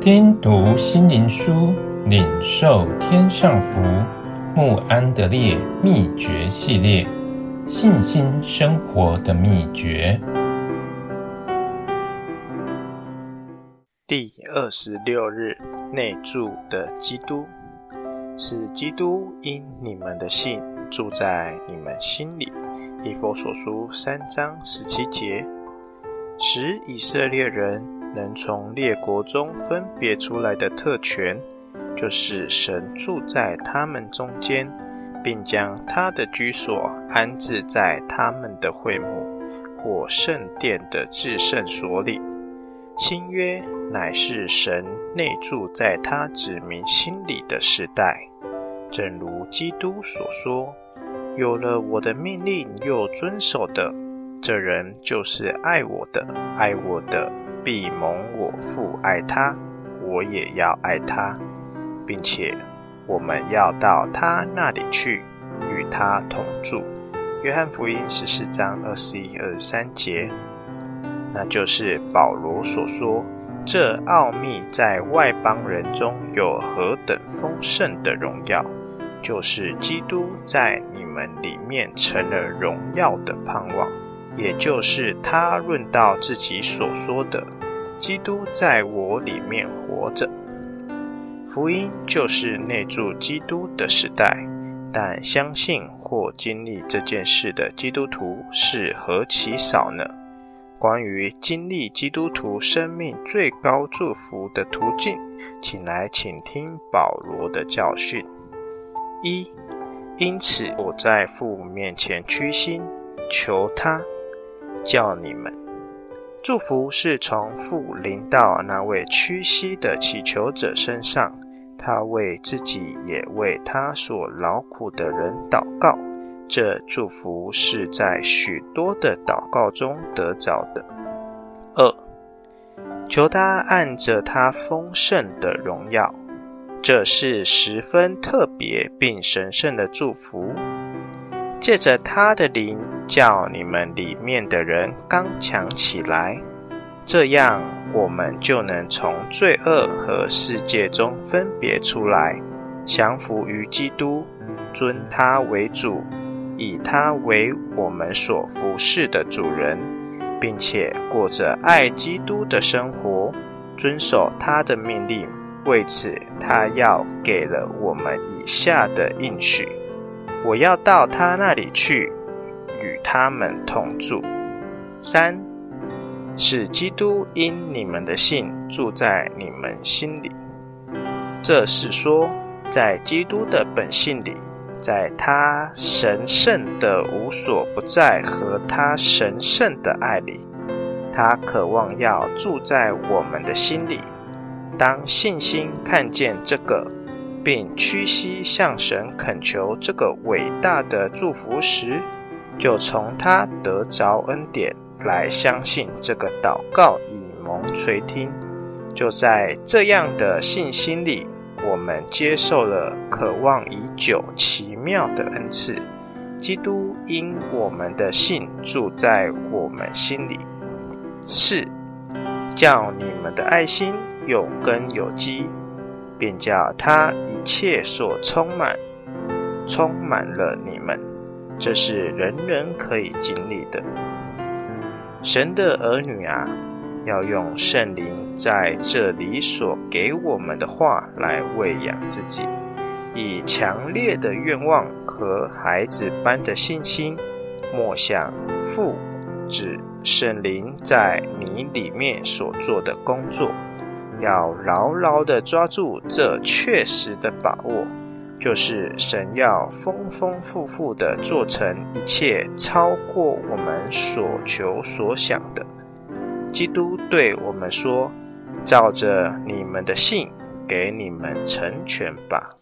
听读心灵书，领受天上福。穆安德烈秘诀系列：信心生活的秘诀。第二十六日，内住的基督，是基督因你们的信住在你们心里。以弗所书三章十七节，使以色列人能从列国中分别出来的特权。就是神住在他们中间，并将他的居所安置在他们的会幕或圣殿的至圣所里。新约乃是神内住在他子民心里的时代，正如基督所说：“有了我的命令又遵守的，这人就是爱我的。爱我的，必蒙我父爱他，我也要爱他。”并且我们要到他那里去，与他同住。约翰福音十四章二十一、二十三节，那就是保罗所说：“这奥秘在外邦人中有何等丰盛的荣耀，就是基督在你们里面成了荣耀的盼望。”也就是他论到自己所说的：“基督在我里面活着。”福音就是内住基督的时代，但相信或经历这件事的基督徒是何其少呢？关于经历基督徒生命最高祝福的途径，请来请听保罗的教训。一，因此我在父面前屈心，求他叫你们。祝福是从父临到那位屈膝的祈求者身上。他为自己，也为他所劳苦的人祷告。这祝福是在许多的祷告中得着的。二，求他按着他丰盛的荣耀，这是十分特别并神圣的祝福。借着他的灵，叫你们里面的人刚强起来。这样，我们就能从罪恶和世界中分别出来，降服于基督，尊他为主，以他为我们所服侍的主人，并且过着爱基督的生活，遵守他的命令。为此，他要给了我们以下的应许：我要到他那里去，他们同住。三。使基督因你们的信住在你们心里，这是说，在基督的本性里，在他神圣的无所不在和他神圣的爱里，他渴望要住在我们的心里。当信心看见这个，并屈膝向神恳求这个伟大的祝福时，就从他得着恩典。来相信这个祷告以蒙垂听，就在这样的信心里，我们接受了渴望已久奇妙的恩赐。基督因我们的信住在我们心里，是，叫你们的爱心有根有基，便叫他一切所充满，充满了你们。这是人人可以经历的。神的儿女啊，要用圣灵在这里所给我们的话来喂养自己，以强烈的愿望和孩子般的信心，默想父、子、圣灵在你里面所做的工作，要牢牢地抓住这确实的把握。就是神要丰丰富富的做成一切超过我们所求所想的。基督对我们说：“照着你们的信，给你们成全吧。”